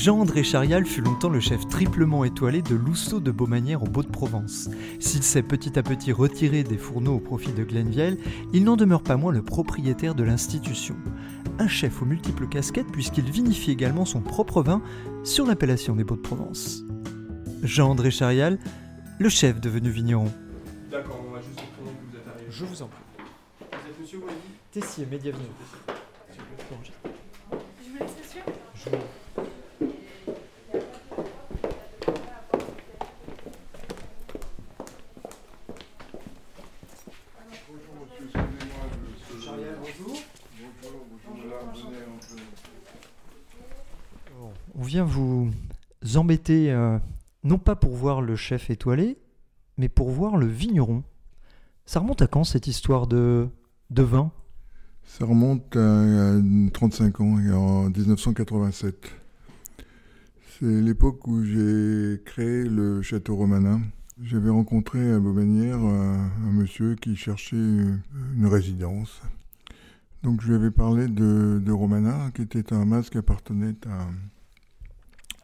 Jean-André Charial fut longtemps le chef triplement étoilé de Lousseau de Beaumanière au Beau-de-Provence. S'il s'est petit à petit retiré des fourneaux au profit de Glenville, il n'en demeure pas moins le propriétaire de l'institution. Un chef aux multiples casquettes puisqu'il vinifie également son propre vin sur l'appellation des Beaux-de-Provence. Jean-André Charial, le chef devenu vigneron. D'accord, on va juste retourner que vous êtes arrivé. Je vous en prie. Vous êtes monsieur Tessier, Mediavino. Je vous laisse monsieur On vient vous embêter, euh, non pas pour voir le chef étoilé, mais pour voir le vigneron. Ça remonte à quand cette histoire de, de vin? Ça remonte à, à 35 ans, en 1987. C'est l'époque où j'ai créé le château romanin. J'avais rencontré à Beaumanière un, un monsieur qui cherchait une résidence. Donc je lui avais parlé de, de Romana, qui était un masque qui appartenait à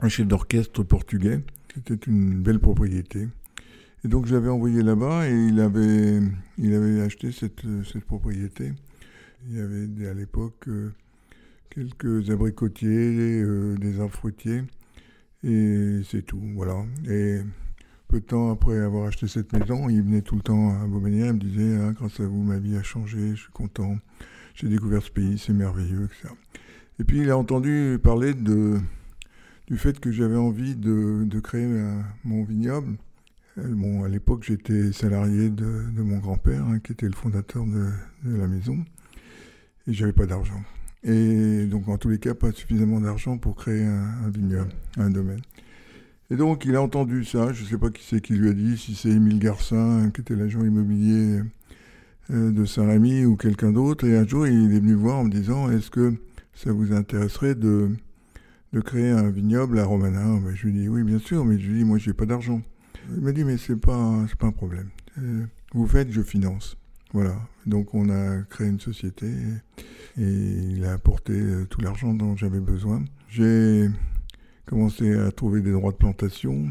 un chef d'orchestre portugais. C'était une belle propriété. Et donc je envoyé là-bas et il avait, il avait acheté cette, cette propriété. Il y avait à l'époque euh, quelques abricotiers, euh, des arbres fruitiers, et c'est tout, voilà. Et peu de temps après avoir acheté cette maison, il venait tout le temps à Beaumanière, il me disait Ah, Grâce à vous, ma vie a changé, je suis content, j'ai découvert ce pays, c'est merveilleux, etc. Et puis il a entendu parler de, du fait que j'avais envie de, créer un- mon vignoble. Euh, Bon, à l'époque, j'étais salarié de, mon grand-père, hein, qui était le fondateur de, la maison, et j'avais pas d'argent. Et donc, en tous les cas, pas suffisamment d'argent pour créer un, un vignoble, un domaine. Et donc, il a entendu ça, je ne sais pas qui c'est qui lui a dit, si c'est Émile Garcin, qui était l'agent immobilier euh, de Saint-Rémy, ou quelqu'un d'autre. Et un jour, il est venu voir en me disant, est-ce que ça vous intéresserait de, de créer un vignoble à Romana Ben, Je lui ai dit, oui, bien sûr, mais je lui ai dit, moi, j'ai pas d'argent. Il m'a dit, mais c'est pas, pas un problème. Euh, vous faites, je finance. Voilà. Donc, on a créé une société et, et il a apporté euh, tout l'argent dont j'avais besoin. J'ai commencé à trouver des droits de plantation.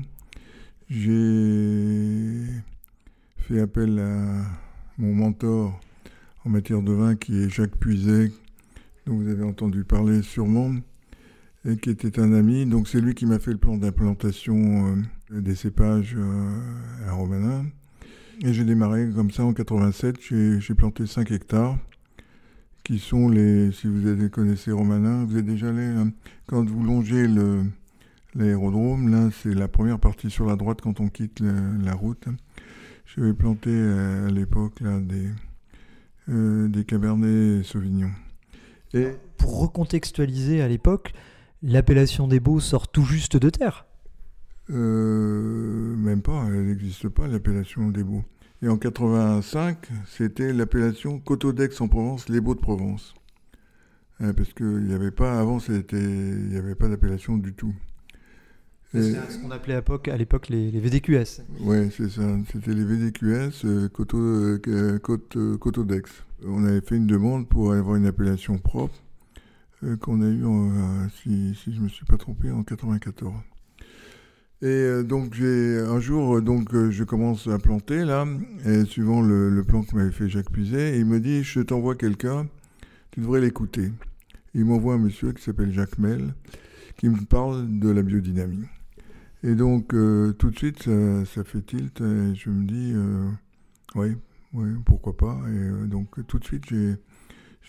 J'ai fait appel à mon mentor en matière de vin qui est Jacques Puiset, dont vous avez entendu parler sûrement, et qui était un ami. Donc c'est lui qui m'a fait le plan d'implantation euh, des cépages euh, à Romanin. Et j'ai démarré comme ça en 87. J'ai planté 5 hectares, qui sont les, si vous avez- connaissez Romanin, vous êtes déjà allé, hein, quand vous longez l'aérodrome, là c'est la première partie sur la droite quand on quitte la route. J'avais planté euh, à l'époque des, euh, des cabernets sauvignons. Et Pour recontextualiser à l'époque, l'appellation des Beaux sort tout juste de terre. Euh, même pas, elle n'existe pas, l'appellation des Beaux. Et en 85, c'était l'appellation Coteau d'Aix en Provence, les Beaux de Provence. Euh, parce qu'il n'y avait pas, avant, c'était, il n'y avait pas d'appellation du tout. C'est ce qu'on appelait à l'époque, les, les VDQS. Ouais, c'est ça. C'était les VDQS, euh, Coteau, euh, Côte, Coteau d'Aix. On avait fait une demande pour avoir une appellation propre qu'on a en, euh, si, si je me suis pas trompé, en 94. Et euh, donc j'ai un jour, euh, donc euh, je commence à planter là, et suivant le, plan que m'avait fait Jacques Puiset, et il me dit je t'envoie quelqu'un, tu devrais l'écouter. Il m'envoie un monsieur qui s'appelle Jacques Mel, qui me parle de la biodynamie. Et donc, euh, tout de suite, ça, fait tilt. Et je me dis, euh, oui, oui, pourquoi pas. Et euh, donc, tout de suite, j'ai,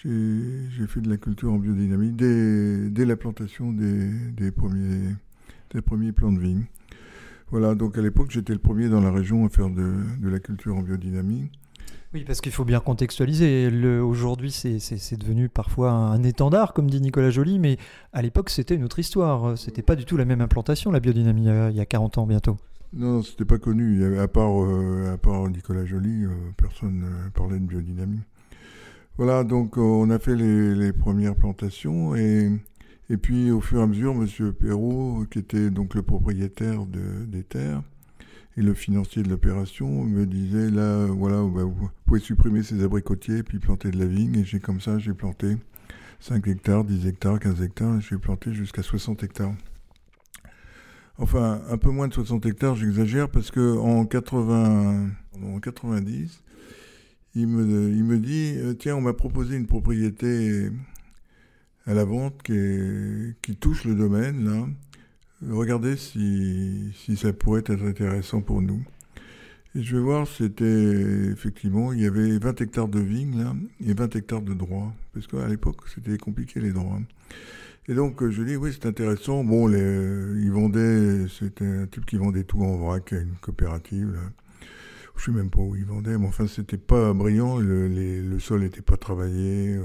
j'ai, fait de la culture en biodynamie dès, dès la plantation des, des, premiers, des premiers plants de vigne. Voilà, donc à l'époque, j'étais le premier dans la région à faire de, de la culture en biodynamie. Oui, parce qu'il faut bien contextualiser. Aujourd'hui, c'est- devenu parfois un étendard, comme dit Nicolas Joly, mais à l'époque, c'était une autre histoire. C'était pas du tout la même implantation, la biodynamie, il y a- il y a 40 ans bientôt. Non, c'était pas connu. À, part, euh, à part Nicolas Joly, euh, personne ne parlait de biodynamie. Voilà, donc euh, on a fait les, premières plantations et, puis au fur et à mesure, M. Perrault, qui était donc le propriétaire de- des terres et le financier de l'opération, me disait là, voilà, bah, vous pouvez supprimer ces abricotiers et puis planter de la vigne. Et j'ai comme ça, j'ai planté 5 hectares, 10 hectares, 15 hectares, j'ai planté jusqu'à 60 hectares. Enfin, un peu moins de 60 hectares, j'exagère, parce que en 80, en 90, il me, dit, euh, tiens, on m'a proposé une propriété à la vente qui, touche le domaine, là. Regardez si, si ça pourrait être intéressant pour nous. Et je vais voir, c'était effectivement, il y avait 20 hectares de vignes, et 20 hectares de droits. Parce qu'à l'époque, c'était compliqué, les droits. Et donc, je dis, oui, c'est intéressant. Bon, ils vendaient, c'était un type qui vendait tout en vrac une coopérative. Je sais même pas où ils vendaient, mais enfin, c'était pas brillant. Le, sol n'était pas travaillé. euh.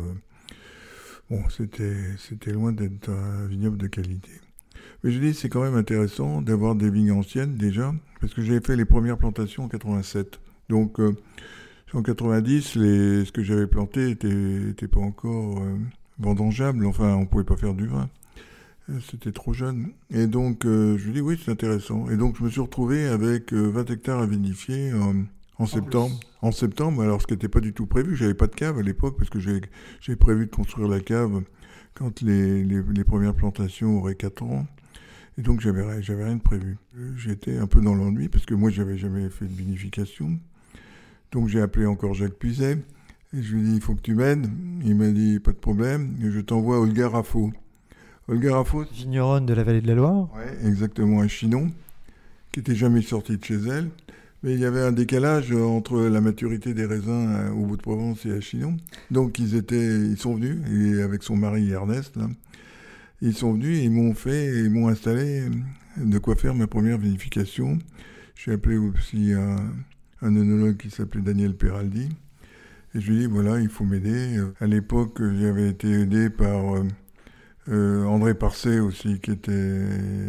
Bon, c'était, loin d'être un vignoble de qualité. Mais je dis, c'est quand même intéressant d'avoir des vignes anciennes déjà, parce que j'avais fait les premières plantations en 87. Donc, euh, en 90, les, ce que j'avais planté était, était pas encore euh, vendangeable. Enfin, on pouvait pas faire du vin. C'était trop jeune. Et donc, euh, je lui dis, oui, c'est intéressant. Et donc, je me suis retrouvé avec euh, 20 hectares à vinifier euh, en septembre. En septembre, alors ce qui n'était pas du tout prévu. J'avais pas de cave à l'époque, parce que j'ai prévu de construire la cave quand les, les, les premières plantations auraient 4 ans. Et donc, j'avais j'avais rien de prévu. J'étais un peu dans l'ennui, parce que moi, j'avais jamais fait de vinification. Donc, j'ai appelé encore Jacques Puiset. Et je lui ai dit, il faut que tu m'aides. Il m'a dit, pas de problème. Et je t'envoie Olga Raffo. Olga Raffo, Vigneronne de la vallée de la Loire. ouais, exactement, à Chinon, qui était jamais sortie de chez elle. Mais il y avait un décalage entre la maturité des raisins euh, au bout de Provence et à Chinon. Donc ils étaient, ils sont venus, et avec son mari Ernest, là, ils sont venus et ils m'ont fait, ils m'ont installé de quoi faire ma première vinification. J'ai appelé aussi un, un œnologue qui s'appelait Daniel Peraldi. Et je lui ai dit, voilà, il faut m'aider. À l'époque, j'avais été aidé par euh, André Parcet aussi, qui était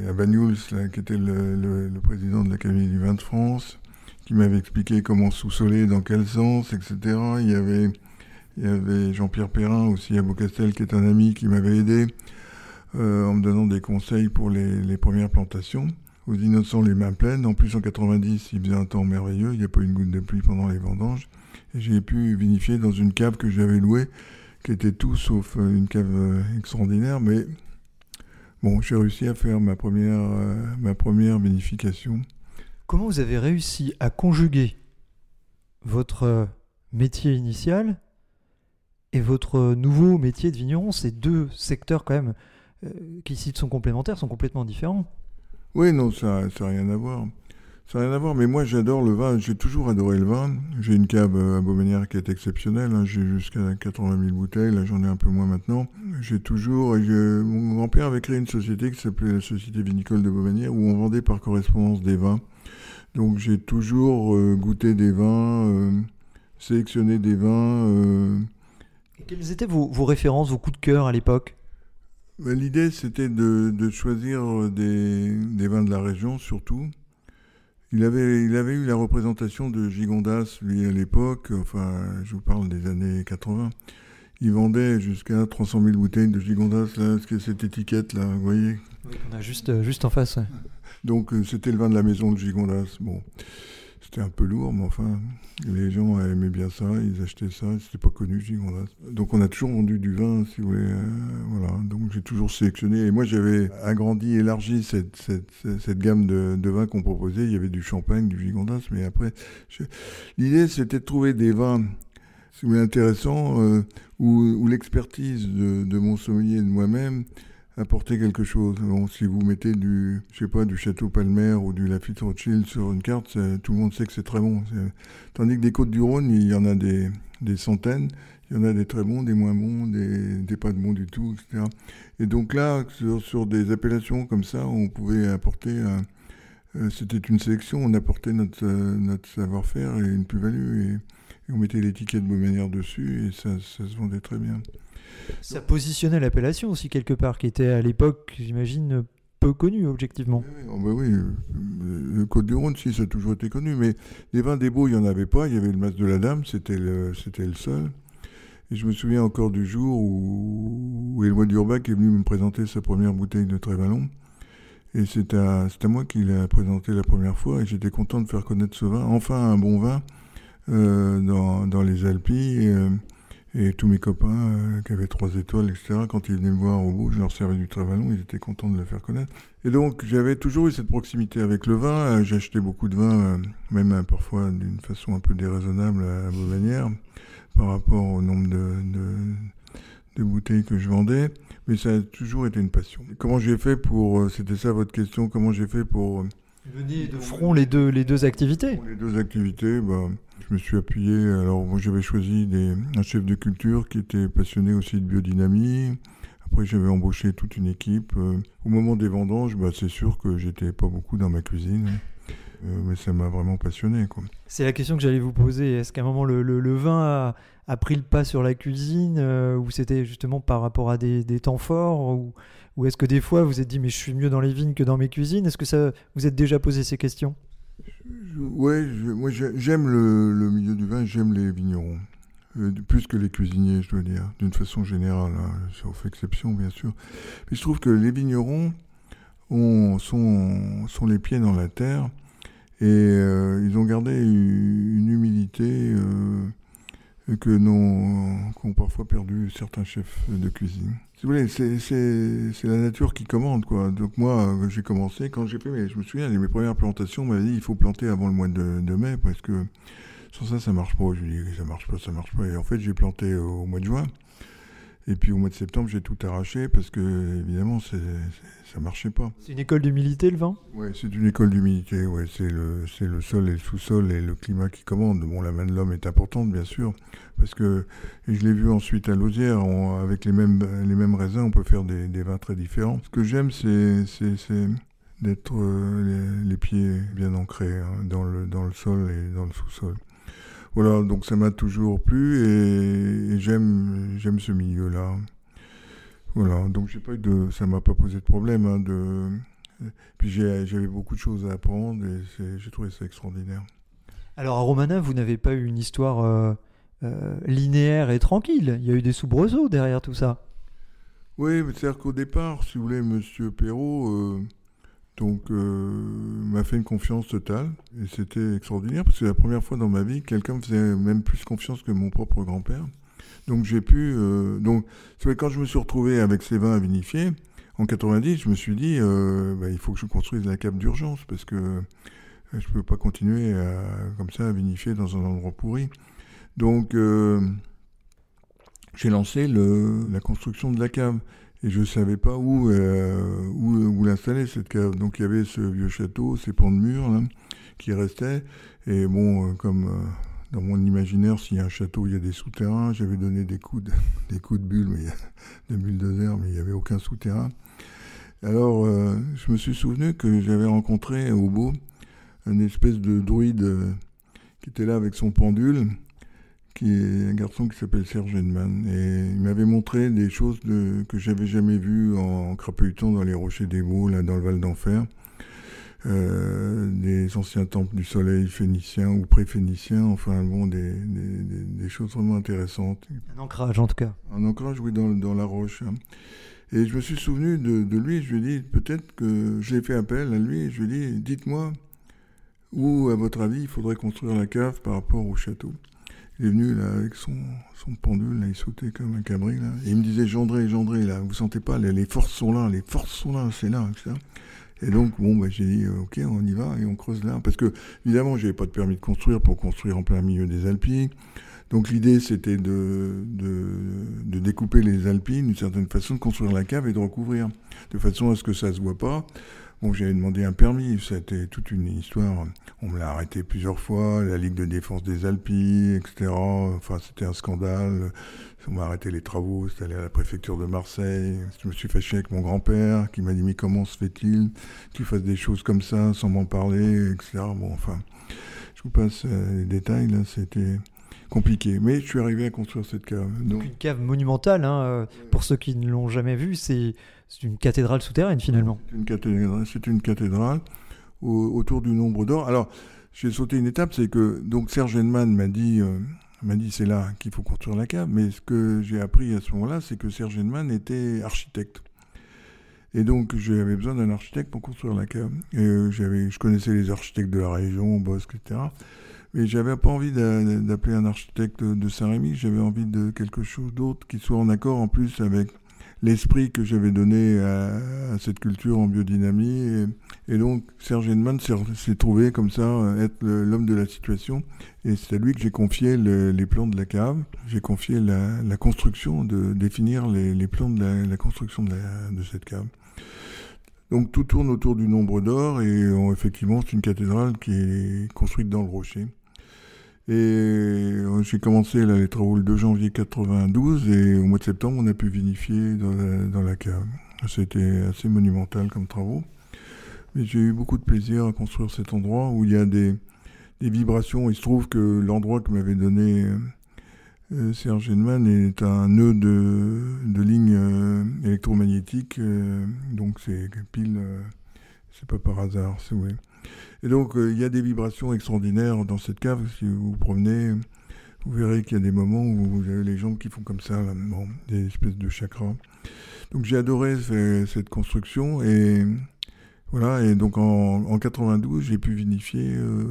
à Banyuls, là, qui était le, président de l'Académie du vin de France, qui m'avait expliqué comment sous-soler, dans quel sens, etc. Il y avait, avait Jean-Pierre Perrin aussi à Beaucastel, qui est un ami qui m'avait aidé euh, en me donnant des conseils pour les, les premières plantations. Aux innocents, les mains pleines. En plus, en 90, il faisait un temps merveilleux. Il n'y a pas eu une goutte de pluie pendant les vendanges. Et j'ai pu vinifier dans une cave que j'avais louée, qui était tout sauf euh, une cave euh, extraordinaire. Mais bon, j'ai réussi à faire ma première, euh, ma première vinification. Comment vous avez réussi à conjuguer votre euh, métier initial et votre nouveau métier de vigneron? Ces deux secteurs, quand même, euh, qui ici sont complémentaires, sont complètement différents. Oui, non, ça n'a rien à voir. Ça n'a rien à voir, mais moi j'adore le vin, j'ai toujours adoré le vin. J'ai une cave à Beaumanière qui est exceptionnelle, hein. j'ai jusqu'à 80 000 bouteilles, là j'en ai un peu moins maintenant. J'ai toujours, mon grand-père avait créé une société qui s'appelait la Société Vinicole de Beaumanière où on vendait par correspondance des vins. Donc j'ai toujours euh, goûté des vins, euh, sélectionné des vins. euh, quelles étaient vos, vos références, vos coups de cœur à l'époque? Ben, L'idée, c'était de, de choisir des, des vins de la région, surtout. Il avait, il avait eu la représentation de Gigondas, lui, à l'époque. Enfin, je vous parle des années 80. Il vendait jusqu'à 300 000 bouteilles de Gigondas, là, cette étiquette, là, vous voyez. On a juste, euh, juste en face. ouais. Donc, euh, c'était le vin de la maison de Gigondas. Bon, c'était un peu lourd, mais enfin, les gens aimaient bien ça, ils achetaient ça, c'était pas connu, Gigondas. Donc, on a toujours vendu du vin, si vous voulez. euh, voilà, donc j'ai toujours sélectionné. Et moi, j'avais agrandi, élargi cette, cette, gamme de, de vins qu'on proposait. Il y avait du champagne, du Gigondas, mais après, l'idée, c'était de trouver des vins, si vous voulez, intéressants, euh, où, où l'expertise de, de mon sommelier et de moi-même apporter quelque chose. Bon, si vous mettez du, je sais pas, du Château Palmer ou du Lafitte Rothschild sur une carte, tout le monde sait que c'est très bon. Tandis que des Côtes-du-Rhône, il y en a des, des centaines. Il y en a des très bons, des moins bons, des, pas de bons du tout, etc. Et donc là, sur, des appellations comme ça, on pouvait apporter un- euh, c'était une sélection, on apportait notre, euh, notre savoir-faire et une plus-value. Et on mettait l'étiquette Beaumanière dessus et ça, ça se vendait très bien. Ça positionnait l'appellation aussi quelque part, qui était à l'époque, j'imagine, peu connue objectivement. Oui, oui, euh, le Côte du Rhône, si, ça a toujours été connu, mais des vins des beaux, il n'y en avait pas. Il y avait le Mas de la Dame, c'était le, le seul. Et je me souviens encore du jour où, où Éloi Durbach est venu me présenter sa première bouteille de Trévalon. Et c'est à, à moi qu'il a présenté la première fois et j'étais content de faire connaître ce vin. Enfin, un bon vin euh, dans, dans les Alpes. Euh, et tous mes copains euh, qui avaient trois étoiles, etc., quand ils venaient me voir au bout, je leur servais du Trévalon, ils étaient contents de le faire connaître. Et donc, j'avais toujours eu cette proximité avec le vin. Euh, acheté beaucoup de vin, euh, même euh, parfois d'une façon un peu déraisonnable à Beauvanière, par rapport au nombre de, de, de bouteilles que je vendais. Mais ça a toujours été une passion. Comment j'ai fait pour... euh, C'était ça votre question, comment j'ai fait pour... euh, Venez de front les deux, les deux activités. les deux activités, bah, je me suis appuyé. Alors, j'avais choisi un chef de culture qui était passionné aussi de biodynamie. Après, j'avais embauché toute une équipe. Euh, au moment des vendanges, bah, c'est sûr que j'étais pas beaucoup dans ma cuisine. Euh, mais ça m'a vraiment passionné. C'est la question que j'allais vous poser. Est-ce qu'à un moment le, vin a, pris le pas sur la cuisine euh, ou c'était justement par rapport à des, temps forts ou, ou est-ce que des fois vous êtes dit mais je suis mieux dans les vignes que dans mes cuisines? Est-ce que ça vous êtes déjà posé ces questions? Je- moi, j'ai- j'aime le, milieu du vin, j'aime les vignerons. Euh, plus que les cuisiniers, je dois dire, d'une façon générale. hein, sauf exception, bien sûr. Mais je trouve que les vignerons ont, sont, les pieds dans la terre et euh, ils ont gardé une, humilité euh, que n'ont parfois perdu certains chefs de cuisine. Si vous voulez, c'est- la nature qui commande, quoi. Donc moi, euh, j'ai commencé, quand j'ai fait, mes, je me souviens, mes premières plantations, on m'avait dit, il faut planter avant le mois de, de mai, parce que sans ça, ça marche pas. Je lui dis, ça marche pas, ça marche pas. Et en fait, j'ai planté au mois de juin. Et puis au mois de septembre, j'ai tout arraché, parce que, évidemment, ça marchait pas. C'est une école d'humilité le vin? Ouais, c'est une école d'humilité. Ouais, c'est le, le sol et le sous-sol et le climat qui commandent. Bon, la main de l'homme est importante, bien sûr, parce que et je l'ai vu ensuite à Lausière, on- avec les mêmes, les mêmes raisins, on peut faire des, des vins très différents. Ce que j'aime, c'est, d'être euh, les, les pieds bien ancrés hein, dans, le, dans le sol et dans le sous-sol. Voilà, donc ça m'a toujours plu et, et j'aime, j'aime ce milieu-là. Voilà, donc j'ai pas eu de, ça m'a pas posé de problème hein, de, puis j'ai- j'avais beaucoup de choses à apprendre et j'ai trouvé ça extraordinaire. Alors à Romana, vous n'avez pas eu une histoire euh, euh, linéaire et tranquille? Il y a eu des soubresauts derrière tout ça. Oui, c'est-à-dire qu'au départ, si vous voulez, Monsieur Perrault euh, donc, euh, m'a fait une confiance totale et c'était extraordinaire parce que la première fois dans ma vie que quelqu'un faisait même plus confiance que mon propre grand-père. Donc j'ai pu... euh, donc, c'est quand je me suis retrouvé avec ces vins à vinifier, en 90, je me suis dit, euh, bah, il faut que je construise la cave d'urgence parce que euh, je ne peux pas continuer comme ça à vinifier dans un endroit pourri. Donc, euh, j'ai lancé la construction de la cave. Et je ne savais pas où, où l'installer, cette cave. Donc il y avait ce vieux château, ces pans de murs là, qui restaient. Et bon, euh, comme euh, dans mon imaginaire, s'il y a un château, il y a des souterrains. J'avais donné des coups de, des coups de bulles, mais, de verre, mais il n'y avait aucun souterrain. Alors, euh, je me suis souvenu que j'avais rencontré au beau une espèce de druide qui était là avec son pendule qui est un garçon qui s'appelle Serge Edman. Et il m'avait montré des choses de, que j'avais jamais vues en, crapahutant dans les rochers des Baux, là, dans le Val d'Enfer. Euh, des anciens temples du soleil phéniciens ou pré-phéniciens, enfin bon, des, des, des, des choses vraiment intéressantes. Un ancrage en tout cas. Un ancrage, oui, dans, dans la roche. hein. Et je me suis souvenu de, de lui, je lui ai dit, peut-être que j'ai fait appel à lui, et je lui ai dit, dites-moi où, à votre avis, il faudrait construire la cave par rapport au château. Il est venu là avec son, son pendule, il sautait comme un cabri là. Et il me disait Gendré, Gendré, là, vous sentez pas, les, forces sont là, les forces sont là, c'est là, etc. Et donc, bon, bah, j'ai dit, euh, ok, on y va et on creuse là. Parce que, évidemment, j'avais pas de permis de construire pour construire en plein milieu des Alpilles. Donc, l'idée, c'était de, de, découper les Alpines d'une certaine façon, de construire la cave et de recouvrir, de façon à ce que ça se voit pas. Bon, j'avais demandé un permis, c'était toute une histoire. On me l'a arrêté plusieurs fois, la Ligue de défense des Alpilles, etc. Enfin, c'était un scandale. On m'a arrêté les travaux, c'était allé à la préfecture de Marseille. Je me suis fâché avec mon grand-père qui m'a dit Mais comment se fait-il que tu fasses des choses comme ça sans m'en parler, etc. Bon, enfin, je vous passe euh, les détails là. C'était compliqué. Mais je suis arrivé à construire cette cave. Donc, Une cave monumentale, hein, euh, pour ceux qui ne l'ont jamais vue, c'est c'est une cathédrale souterraine finalement. c'est une cathédrale, autour du nombre d'or. Alors, j'ai sauté une étape, c'est que donc Serge Henneman m'a dit, euh, dit c'est là qu'il faut construire la cave. Mais ce que j'ai appris à ce moment-là, c'est que Serge Henneman était architecte. Et donc, j'avais besoin d'un architecte pour construire la cave. Et euh, je connaissais les architectes de la région, Bosque, etc. Mais j'avais pas envie d'a- d'appeler un architecte de Saint-Rémy. J'avais envie de quelque chose d'autre qui soit en accord en plus avec l'esprit que j'avais donné à, cette culture en biodynamie. Et, donc, Serge Henneman s'est trouvé comme ça euh, être l'homme de la situation. Et c'est à lui que j'ai confié le- les plans de la cave. J'ai confié la, construction, de définir les, plans de la, construction de, cette cave. Donc tout tourne autour du nombre d'or et euh, effectivement c'est une cathédrale qui est construite dans le rocher. Et euh, j'ai commencé les travaux le 2 janvier 92 et au mois de septembre on a pu vinifier dans la, cave. C'était assez monumental comme travaux. Mais j'ai eu beaucoup de plaisir à construire cet endroit où il y a des, vibrations. Il se trouve que l'endroit que m'avait donné euh, euh, Serge Henneman est un nœud de, de lignes électromagnétiques. donc c'est pile, c'est pas par hasard, c'est ouais. Et donc euh, il y a des vibrations extraordinaires dans cette cave. Si vous vous promenez, vous verrez qu'il y a des moments où vous avez les jambes qui font comme ça, des espèces de chakras. Donc j'ai adoré ce- cette construction et voilà. Et donc en, en 92, j'ai pu vinifier euh,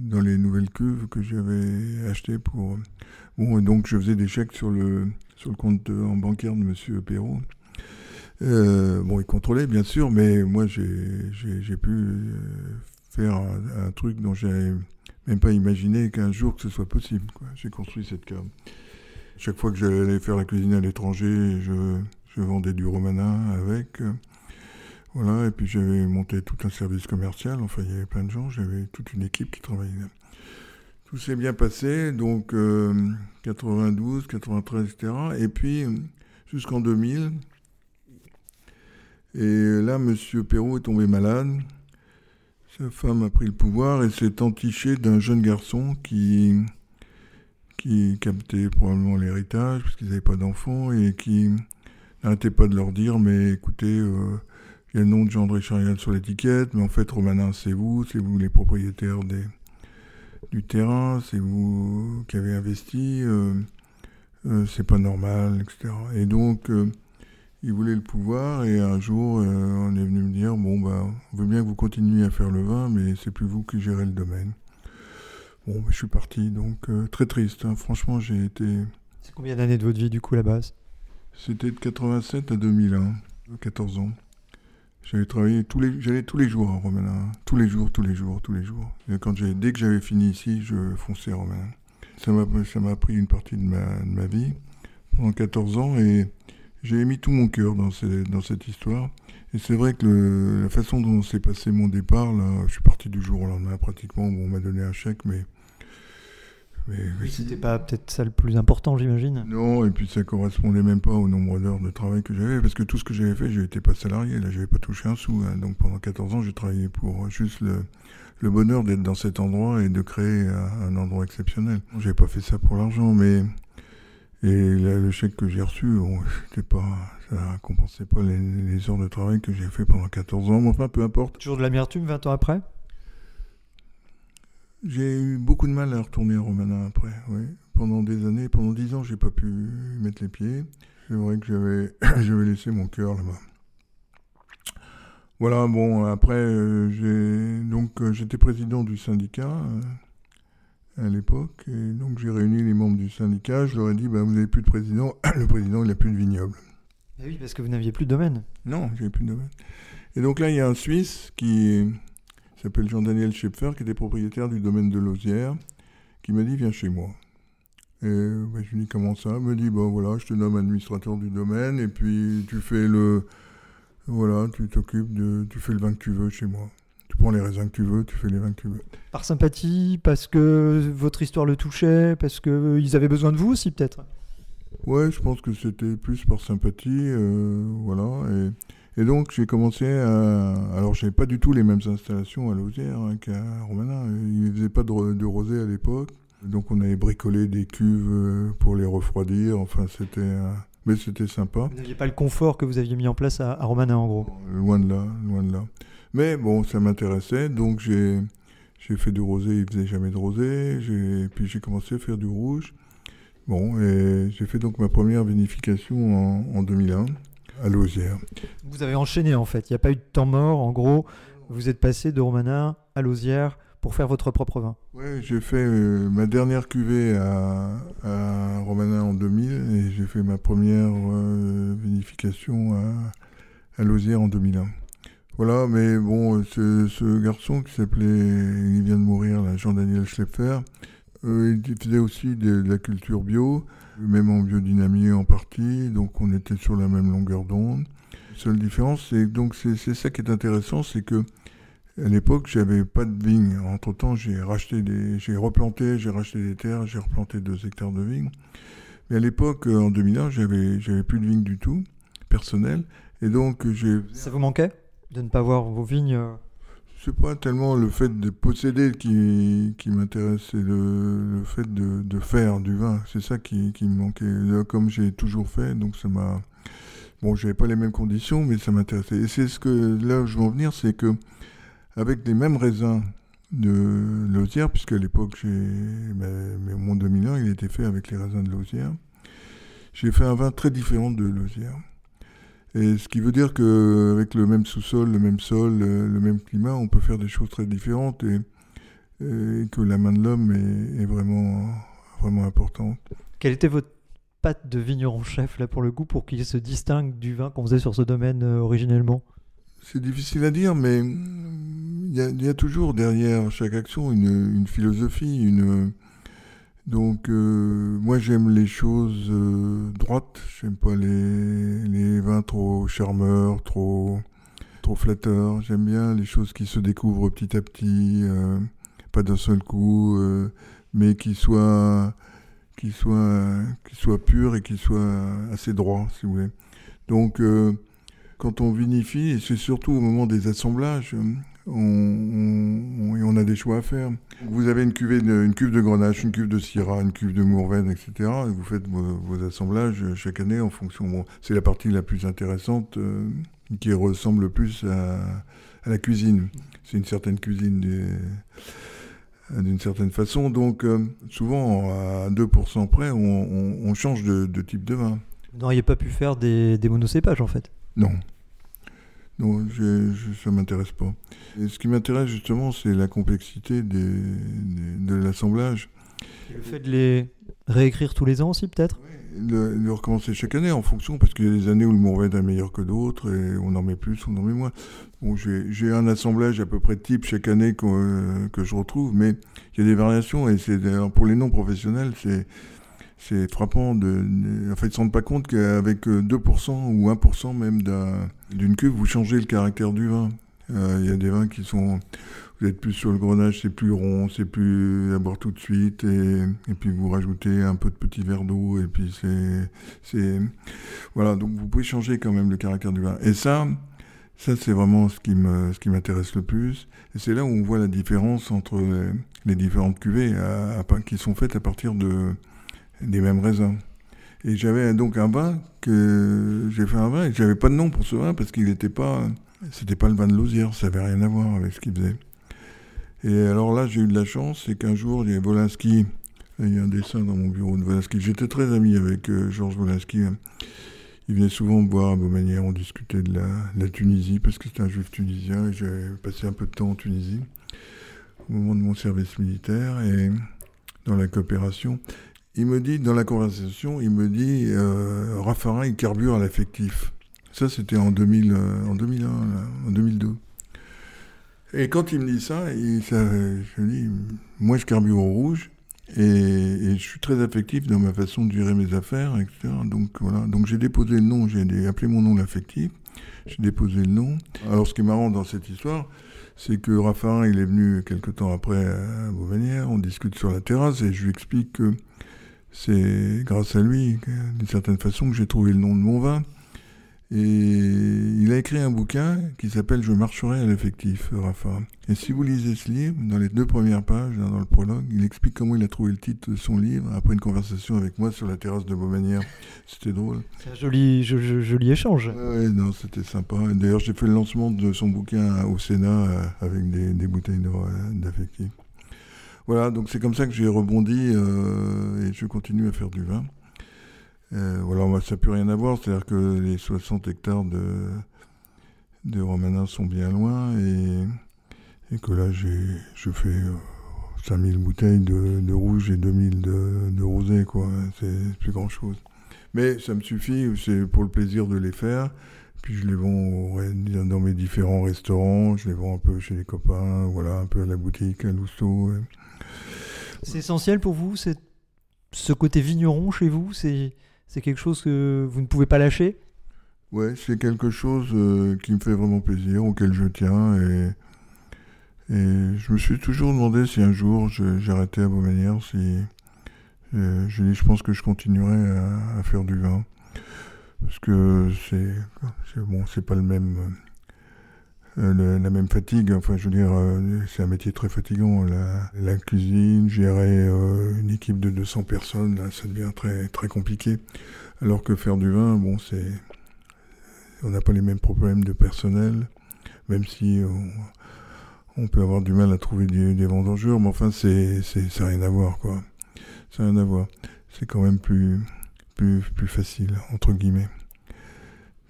dans les nouvelles cuves que j'avais achetées pour Bon, et donc je faisais des chèques sur le, sur le compte euh, en bancaire de M. Perrault. Euh, bon, il contrôlait bien sûr, mais moi j'ai pu euh, faire un, truc dont j'avais même pas imaginé qu'un jour que ce soit possible. J'ai construit cette cave. Chaque fois que j'allais faire la cuisine à l'étranger, je, je vendais du romanin avec. euh, Voilà, et puis j'avais monté tout un service commercial. Enfin, il y avait plein de gens. J'avais toute une équipe qui travaillait. Tout s'est bien passé, donc euh, 92, 93, etc. Et puis jusqu'en 2000. Et là, M. Perrault est tombé malade. Sa femme a pris le pouvoir et s'est entichée d'un jeune garçon qui, qui captait probablement l'héritage parce qu'ils n'avaient pas d'enfants et qui n'arrêtait pas de leur dire Mais écoutez, euh, il y a le nom de Jean-André Charial sur l'étiquette, mais en fait, Romanin, c'est vous, c'est vous les propriétaires des, du terrain, c'est vous qui avez investi, euh, euh, c'est pas normal, etc. Et donc, il voulait le pouvoir, et un jour, euh, on est venu me dire bon, bah, on veut bien que vous continuiez à faire le vin, mais c'est plus vous qui gérez le domaine. Bon, bah, je suis parti, donc euh, très triste. hein. Franchement, j'ai été. C'est combien d'années de votre vie du coup la base? C'était de 87 à 2001, 14 ans. J'avais travaillé tous les, j'allais tous les jours à Romanin, tous les jours, tous les jours, tous les jours. Et quand j'ai, dès que j'avais fini ici, je fonçais à Romanin. Ça m'a, ça m'a pris une partie de ma, de ma vie pendant 14 ans et j'ai mis tout mon cœur dans, ces- dans cette histoire. Et c'est vrai que le- la façon dont s'est passé mon départ, là, je suis parti du jour au lendemain pratiquement. Bon, on m'a donné un chèque, mais, mais, mais C'était pas peut-être ça le plus important, j'imagine. non, et puis ça correspondait même pas au nombre d'heures de travail que j'avais, parce que tout ce que j'avais fait, je n'étais pas salarié, là, j'avais pas touché un sou. hein. Donc pendant 14 ans, j'ai travaillé pour juste le, le bonheur d'être dans cet endroit et de créer un, un endroit exceptionnel. J'avais pas fait ça pour l'argent, mais et là, le chèque que j'ai reçu, bon, c'était pas, ça compensait pas les, les heures de travail que j'ai fait pendant 14 ans. Mais enfin, peu importe. Toujours de l'amertume 20 ans après? J'ai eu beaucoup de mal à retourner à Romana après, oui. Pendant des années, pendant dix ans, j'ai pas pu y mettre les pieds. C'est vrai que j'avais, j'avais laissé mon cœur là-bas. Voilà, bon, après, euh, j'ai, donc, euh, j'étais président du syndicat euh, à l'époque, et donc j'ai réuni les membres du syndicat. Je leur ai dit, bah, vous n'avez plus de président. Le président, il n'a plus de vignoble. Eh oui, parce que vous n'aviez plus de domaine. Non, j'avais plus de domaine. Et donc là, il y a un Suisse qui s'appelle Jean-Daniel Schepfer, qui était propriétaire du domaine de Lausière, qui m'a dit Viens chez moi. Et bah, je lui dis Comment ça? Il me dit Bon, voilà, je te nomme administrateur du domaine, et puis tu fais le. Voilà, tu t'occupes de. Tu fais le vin que tu veux chez moi. Tu prends les raisins que tu veux, tu fais les vins que tu veux. Par sympathie, parce que votre histoire le touchait, parce qu'ils avaient besoin de vous aussi peut-être? Ouais, je pense que c'était plus par sympathie, euh, voilà. Et, et donc j'ai commencé à. Alors j'avais pas du tout les mêmes installations à Lausière hein, qu'à Romana. Ils faisaient pas de, de rosé à l'époque. Donc on avait bricolé des cuves euh, pour les refroidir. Enfin, c'était, euh, mais c'était sympa. Vous n'aviez pas le confort que vous aviez mis en place à, à Romanin, en gros? Loin de là, loin de là. Mais bon, ça m'intéressait, donc j'ai j'ai fait du rosé. Il faisait jamais de rosé. J'ai puis j'ai commencé à faire du rouge. Bon, et j'ai fait donc ma première vinification en, en 2001 à Lausière. Vous avez enchaîné en fait, il n'y a pas eu de temps mort. En gros, vous êtes passé de Romanin à Lausière pour faire votre propre vin. Ouais, j'ai fait euh, ma dernière cuvée à, à Romanin en 2000 et j'ai fait ma première euh, vinification à, à Lausière en 2001. Voilà, mais bon, ce, garçon qui s'appelait, il vient de mourir, Jean-Daniel Schlepfer, euh, il faisait aussi de, la culture bio, même en biodynamie en partie, donc on était sur la même longueur d'onde. Seule différence, c'est donc c'est ça qui est intéressant, c'est que à l'époque, j'avais pas de vigne. Entre temps, j'ai racheté des, j'ai replanté, j'ai racheté des terres, j'ai replanté deux hectares de vignes. Mais à l'époque, euh, en 2001, j'avais, j'avais plus de vignes du tout, personnel. Et donc, j'ai, Ça vous manquait? De ne pas voir vos vignes euh, c'est pas tellement le fait de posséder qui, m'intéresse, c'est le, fait de, faire du vin. C'est ça qui, me manquait. Là, comme j'ai toujours fait, donc ça m'a. Bon, j'avais pas les mêmes conditions, mais ça m'intéressait. Et c'est ce que là où je veux en venir, c'est que avec les mêmes raisins de Lausière, puisque à l'époque, j'ai, ben, mon 2001, il était fait avec les raisins de Lausière. J'ai fait un vin très différent de Lausière. Et ce qui veut dire qu'avec le même sous-sol, le même sol, le, le même climat, on peut faire des choses très différentes et, et que la main de l'homme est, est vraiment, vraiment importante. Quelle était votre patte de vigneron chef là pour le goût pour qu'il se distingue du vin qu'on faisait sur ce domaine euh, originellement? C'est difficile à dire, mais il y, a, il y a toujours derrière chaque action une, une philosophie, une, donc euh, moi j'aime les choses euh, droites, j'aime pas les, vins trop charmeurs, trop, trop flatteurs, j'aime bien les choses qui se découvrent petit à petit, euh, pas d'un seul coup, mais qui soient, qui, soient, qui soient purs et qui soient assez droits si vous voulez. Donc quand on vinifie, et c'est surtout au moment des assemblages, on, on, on, a des choix à faire. Vous avez une, cuvée de, une cuve de Grenache, une cuve de Syrah, une cuve de Mourvèdre, etc. Et vous faites vos, vos, assemblages chaque année en fonction. Bon, c'est la partie la plus intéressante euh, qui ressemble le plus à, à la cuisine. C'est une certaine cuisine d'une certaine façon. Donc, euh, souvent, à 2% près, on, on, on change de, de, type de vin. Vous n'auriez pas pu faire des, des monocépages, en fait Non. Non, je, je, ça m'intéresse pas. Et ce qui m'intéresse justement, c'est la complexité des, des, de l'assemblage. Le fait de les réécrire tous les ans aussi, peut-être? Oui, de, de, recommencer chaque année en fonction, parce qu'il y a des années où le Mourvèdre est meilleur que d'autres, et on en met plus, on en met moins. Bon, j'ai un assemblage à peu près type chaque année que, euh, que je retrouve, mais il y a des variations, et c'est pour les non professionnels, c'est c'est frappant. De, en fait, ils ne se rendent pas compte qu'avec 2% ou 1% même d'une cuve, vous changez le caractère du vin. Euh, il y a des vins qui sont... Vous êtes plus sur le grenage, c'est plus rond, c'est plus à boire tout de suite, et, puis vous rajoutez un peu de petits verres d'eau, et puis c'est... Voilà, donc vous pouvez changer quand même le caractère du vin. Et ça, ça c'est vraiment ce qui m'intéresse le plus. Et c'est là où on voit la différence entre les, différentes cuvées qui sont faites à partir de des mêmes raisins. Et j'avais donc un vin que j'ai fait un vin et j'avais pas de nom pour ce vin parce qu'il n'était pas, c'était pas le vin de Lausière, ça avait rien à voir avec ce qu'il faisait. Et alors là, j'ai eu de la chance, c'est qu'un jour, il y a Wolinski, il y a un dessin dans mon bureau de Wolinski. J'étais très ami avec euh, Georges Wolinski. Il venait souvent voir à Beaumanière, on discutait de la, la Tunisie parce que c'était un juif tunisien et j'avais passé un peu de temps en Tunisie au moment de mon service militaire et dans la coopération il me dit, dans la conversation, il me dit, euh, Raffarin, il carbure à l'affectif. Ça, c'était en, 2000, euh, en 2001, là, en 2002. Et quand il me dit ça, je dis, moi, je carbure au rouge, et, je suis très affectif dans ma façon de gérer mes affaires, etc. Donc, voilà. Donc, j'ai déposé le nom, j'ai appelé mon nom l'affectif, j'ai déposé le nom. Alors, ce qui est marrant dans cette histoire, c'est que Raffarin, il est venu quelque temps après à Beaumanière, on discute sur la terrasse, et je lui explique que c'est grâce à lui, d'une certaine façon, que j'ai trouvé le nom de mon vin. Et il a écrit un bouquin qui s'appelle Je marcherai à l'effectif, Rafa. Et si vous lisez ce livre, dans les deux premières pages, dans le prologue, il explique comment il a trouvé le titre de son livre après une conversation avec moi sur la terrasse de Beaumanière. C'était drôle. C'est un joli, jo- jo- joli échange. Ouais, non, c'était sympa. D'ailleurs, j'ai fait le lancement de son bouquin au Sénat euh, avec des, des bouteilles de- euh, d'affectif. Voilà, donc c'est comme ça que j'ai rebondi euh, et je continue à faire du vin. Euh, voilà, ça n'a plus rien à voir, c'est-à-dire que les 60 hectares de, de Romanin sont bien loin et, que là, je fais euh, 5000 bouteilles de, rouge et 2000 de, de rosé, quoi. C'est plus grand-chose. Mais ça me suffit, c'est pour le plaisir de les faire. Puis je les vends dans mes différents restaurants, je les vends un peu chez les copains, voilà, un peu à la boutique, à Lousteau. C'est essentiel pour vous, ce côté vigneron chez vous, c'est quelque chose que vous ne pouvez pas lâcher? Ouais, c'est quelque chose euh, qui me fait vraiment plaisir, auquel je tiens. Et, je me suis toujours demandé si un jour j'arrêtais à Beaumanière, si euh, je, je pense que je continuerai à, à faire du vin. Parce que c'est bon, c'est pas le même. Euh, la même fatigue, enfin je veux dire, euh, c'est un métier très fatigant. La, cuisine, gérer euh, une équipe de 200 personnes, ça devient très, très compliqué. Alors que faire du vin, bon, c'est, on n'a pas les mêmes problèmes de personnel, même si on, on peut avoir du mal à trouver des, des vendangeurs, mais enfin, c'est, c'est, ça n'a rien à voir, quoi. Ça n'a rien à voir. C'est quand même plus, plus, plus facile, entre guillemets.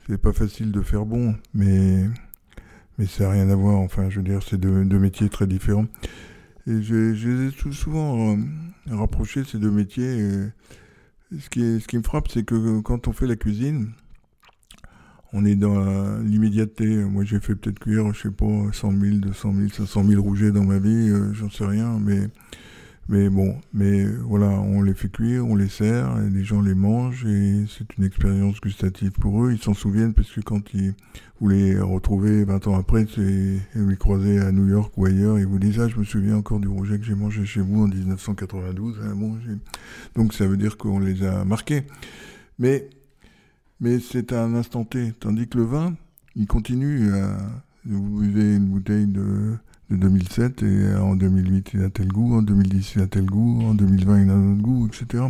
C'est pas facile de faire bon, mais, mais ça n'a rien à voir. Enfin, je veux dire, c'est deux, métiers très différents. Et je, les ai tout souvent euh, rapprochés, ces deux métiers. et ce, qui ce qui me frappe, c'est que quand on fait la cuisine, on est dans l'immédiateté. Moi, j'ai fait peut-être cuire, je sais pas, 100 000, 200 000, 500 000 rougets dans ma vie, euh, j'en sais rien, mais, mais bon, mais voilà, on les fait cuire, on les sert, les gens les mangent, et c'est une expérience gustative pour eux. Ils s'en souviennent parce que quand ils, vous les retrouvez 20 ans après, et vous les croisez à New York ou ailleurs, et vous disent, ah, je me souviens encore du rouget que j'ai mangé chez vous en 1992. Ah, bon, j'ai- donc ça veut dire qu'on les a marqués. Mais, mais c'est un instant T. Tandis que le vin, il continue à. Vous buvez une bouteille de, de 2007 et en 2008 il a tel goût, en 2010 il a tel goût, en 2020 il a un autre goût, etc.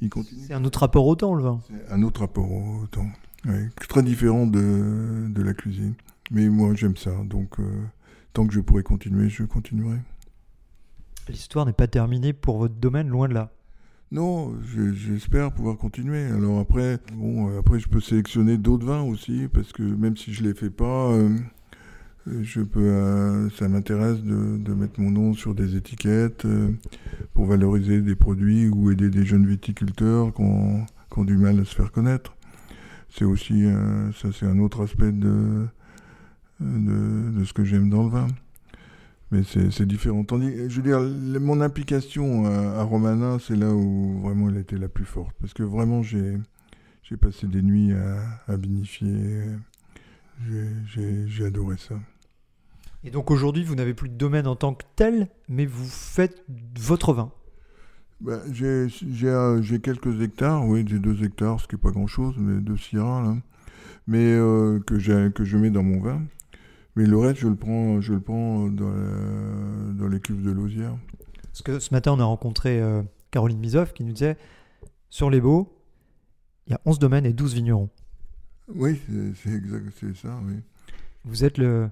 Il continue. C'est un autre rapport au temps, le vin. C'est un autre rapport au temps. Ouais, très différent de, de la cuisine. Mais moi j'aime ça. Donc euh, tant que je pourrai continuer, je continuerai. L'histoire n'est pas terminée pour votre domaine, loin de là. Non, je- j'espère pouvoir continuer. Alors après, bon, euh, après je peux sélectionner d'autres vins aussi, parce que même si je les fais pas, euh, euh, je peux, euh, ça m'intéresse de, mettre mon nom sur des étiquettes euh, pour valoriser des produits ou aider des jeunes viticulteurs qui ont, du mal à se faire connaître. C'est aussi, euh, ça un autre aspect de, ce que j'aime dans le vin. Mais c'est différent. Tandis, je veux dire, mon implication à, à Romana, c'est là où vraiment elle était la plus forte. Parce que vraiment, j'ai j'ai passé des nuits à, à vinifier. J'ai- adoré ça. Et donc aujourd'hui, vous n'avez plus de domaine en tant que tel, mais vous faites votre vin. Bah, j'ai euh, quelques hectares, oui, j'ai deux hectares, ce qui n'est pas grand-chose, mais de Syrah, là. Mais euh, que, que je mets dans mon vin. Mais le reste, je le prends, je le prends dans, la- dans les cuves de Lausière. Parce que ce matin, on a rencontré euh, Caroline Mizoff qui nous disait sur les Beaux, il y a 11 domaines et 12 vignerons. Oui, c'est exact, c'est ça, oui. Vous êtes le.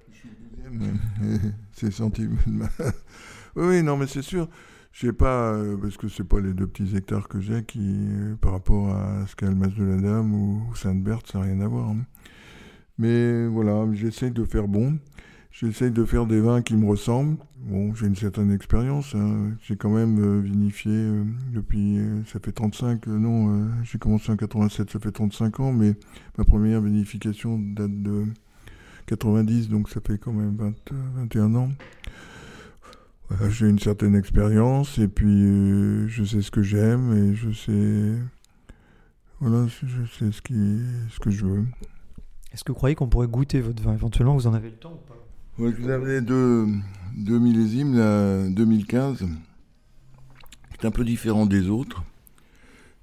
c'est oui, oui, non, mais c'est sûr. Je sais pas, euh, parce que c'est pas les deux petits hectares que j'ai qui, euh, par rapport à ce qu'a le Mas de la Dame ou, Sainte-Berthe, ça n'a rien à voir. hein. Mais voilà, j'essaye de faire bon. J'essaye de faire des vins qui me ressemblent. Bon, j'ai une certaine expérience. hein. J'ai quand même euh, vinifié euh, depuis. euh, ça fait 35. euh, non, j'ai commencé en 87, ça fait 35 ans, mais ma première vinification date de 90, donc ça fait quand même 20, euh, 21 ans. J'ai une certaine expérience et puis je sais ce que j'aime et je sais. Voilà, je sais ce, qui, ce que je veux. Est-ce que vous croyez qu'on pourrait goûter votre vin Éventuellement, vous en avez le temps ou pas? Vous avais deux, millésimes, la 2015, qui est un peu différent des autres,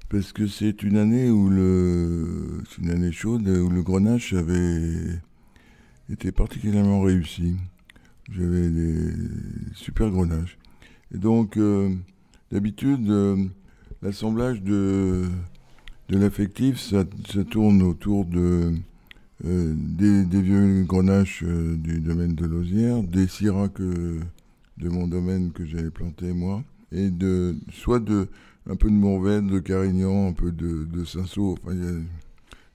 Parce que c'est une année où le, c'est une année chaude où le grenache avait été particulièrement réussi. J'avais des super grenaches. Et donc, euh, d'habitude, euh, l'assemblage de, de l'affectif, ça tourne autour de, euh, des, vieux grenaches euh, du domaine de Lausière, des syrahs de mon domaine que j'avais planté moi, et de, soit de, un peu de Mourvèdre, de Carignan, un peu de, de enfin,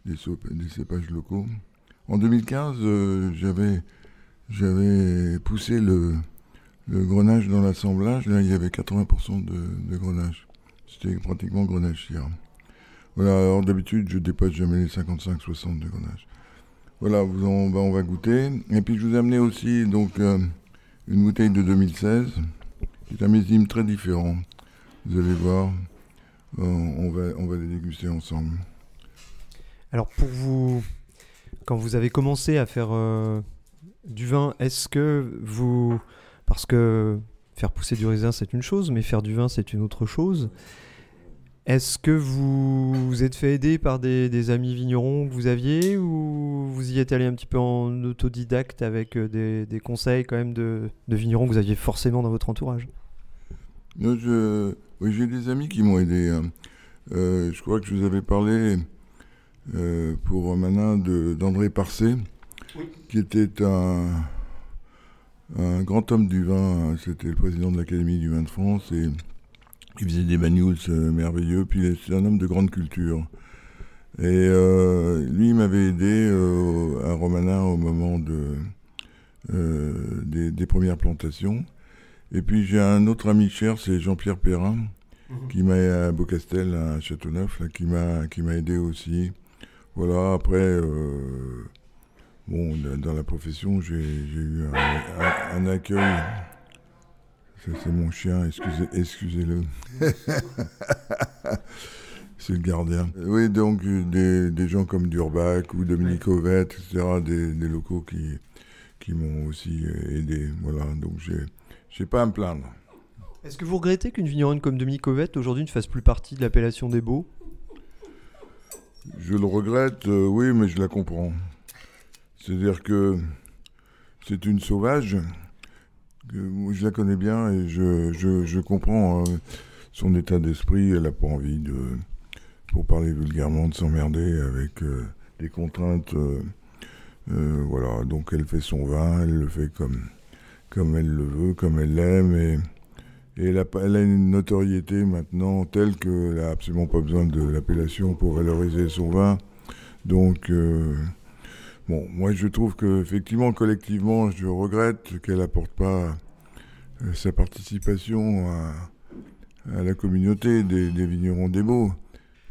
des, cépages locaux. En 2015, euh, j'avais, poussé le, le grenage dans l'assemblage. Là, il y avait 80% de, de grenage. C'était pratiquement grenage syrah. Voilà, alors d'habitude, je dépasse jamais les 55-60 de grenage. Voilà, vous en- on, va, goûter. Et puis, je vous ai amené aussi donc, euh, une bouteille de 2016, qui est un millésime très différent. Vous allez voir, euh, on, va, on va les déguster ensemble. Alors pour vous, quand vous avez commencé à faire euh, du vin, est-ce que vous, parce que faire pousser du raisin c'est une chose, mais faire du vin c'est une autre chose. Est-ce que vous vous êtes fait aider par des, des amis vignerons que vous aviez ou vous y êtes allé un petit peu en autodidacte avec euh, des, des conseils quand même de, de vignerons que vous aviez forcément dans votre entourage? Non, je, oui, j'ai des amis qui m'ont aidé. hein. Euh, je crois que je vous avais parlé euh, pour Manin de- d'André Parcé, qui était un, un grand homme du vin. C'était le président de l'Académie du vin de France et il faisait des manuals euh, merveilleux. Puis c'est un homme de grande culture. Et euh, lui, il m'avait aidé euh, à Romanin au moment de, euh, des, des premières plantations. Et puis j'ai un autre ami cher, c'est Jean-Pierre Perrin, qui m'a à Beaucastel, à Châteauneuf, là, qui m'a qui m'a aidé aussi. Voilà. Après, bon, dans- la profession, j'ai j'ai eu un, un- un accueil. C'est mon chien. Excusez, excusez-le. c'est le gardien. Oui, donc euh, des, des gens comme Durbac ou Dominique Ovette, etc., des, des locaux qui qui m'ont aussi euh, aidé. Voilà. Donc j'ai j'ai pas à me plaindre. Est-ce que vous regrettez qu'une vigneronne comme Dominique Covette aujourd'hui ne fasse plus partie de l'appellation des Beaux? Je le regrette, euh, oui, mais je la comprends. C'est-à-dire que c'est une sauvage. Je la connais bien et je, je, comprends euh, son état d'esprit. Elle n'a pas envie de, pour parler vulgairement, de s'emmerder avec euh, des contraintes. euh, voilà, donc elle fait son vin, elle le fait comme, comme elle le veut, comme elle l'aime. Et, et elle, a, elle a une notoriété maintenant telle qu'elle n'a absolument pas besoin de l'appellation pour valoriser son vin. Donc, bon, moi je trouve que effectivement, collectivement, je regrette qu'elle n'apporte pas euh, sa participation à, la communauté des, vignerons des Beaux.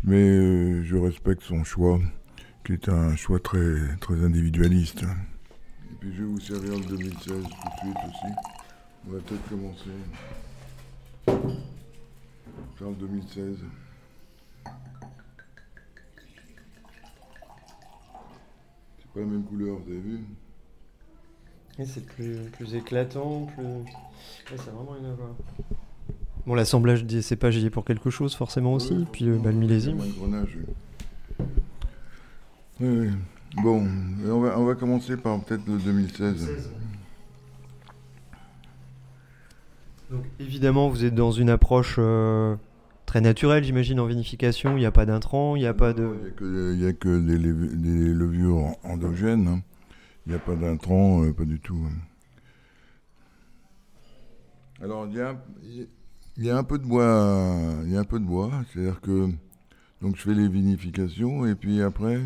Mais euh, je respecte son choix, qui est un choix très, très individualiste. Et puis je vais vous servir le 2016 tout de suite aussi. On va peut-être commencer. Charles 2016. Pas la même couleur, vous avez vu C'est plus, plus éclatant, plus. c'est vraiment une. Bon, l'assemblage des cépages y est pour quelque chose, forcément aussi. Ouais, puis euh, bah, le millésime. Ouais, le grenage. Oui, oui. Bon, on va, on va commencer par peut-être le 2016. Donc, évidemment, vous êtes dans une approche euh, très naturelle, j'imagine, en vinification. Il n'y a pas d'intrants, il n'y a pas de. Il n'y a que, des levures endogènes. hein. Il n'y a pas d'intrants, euh, pas du tout. hein. Alors, il y a, il y a un peu de bois. Il y a un peu de bois. C'est-à-dire que donc je fais les vinifications et puis après,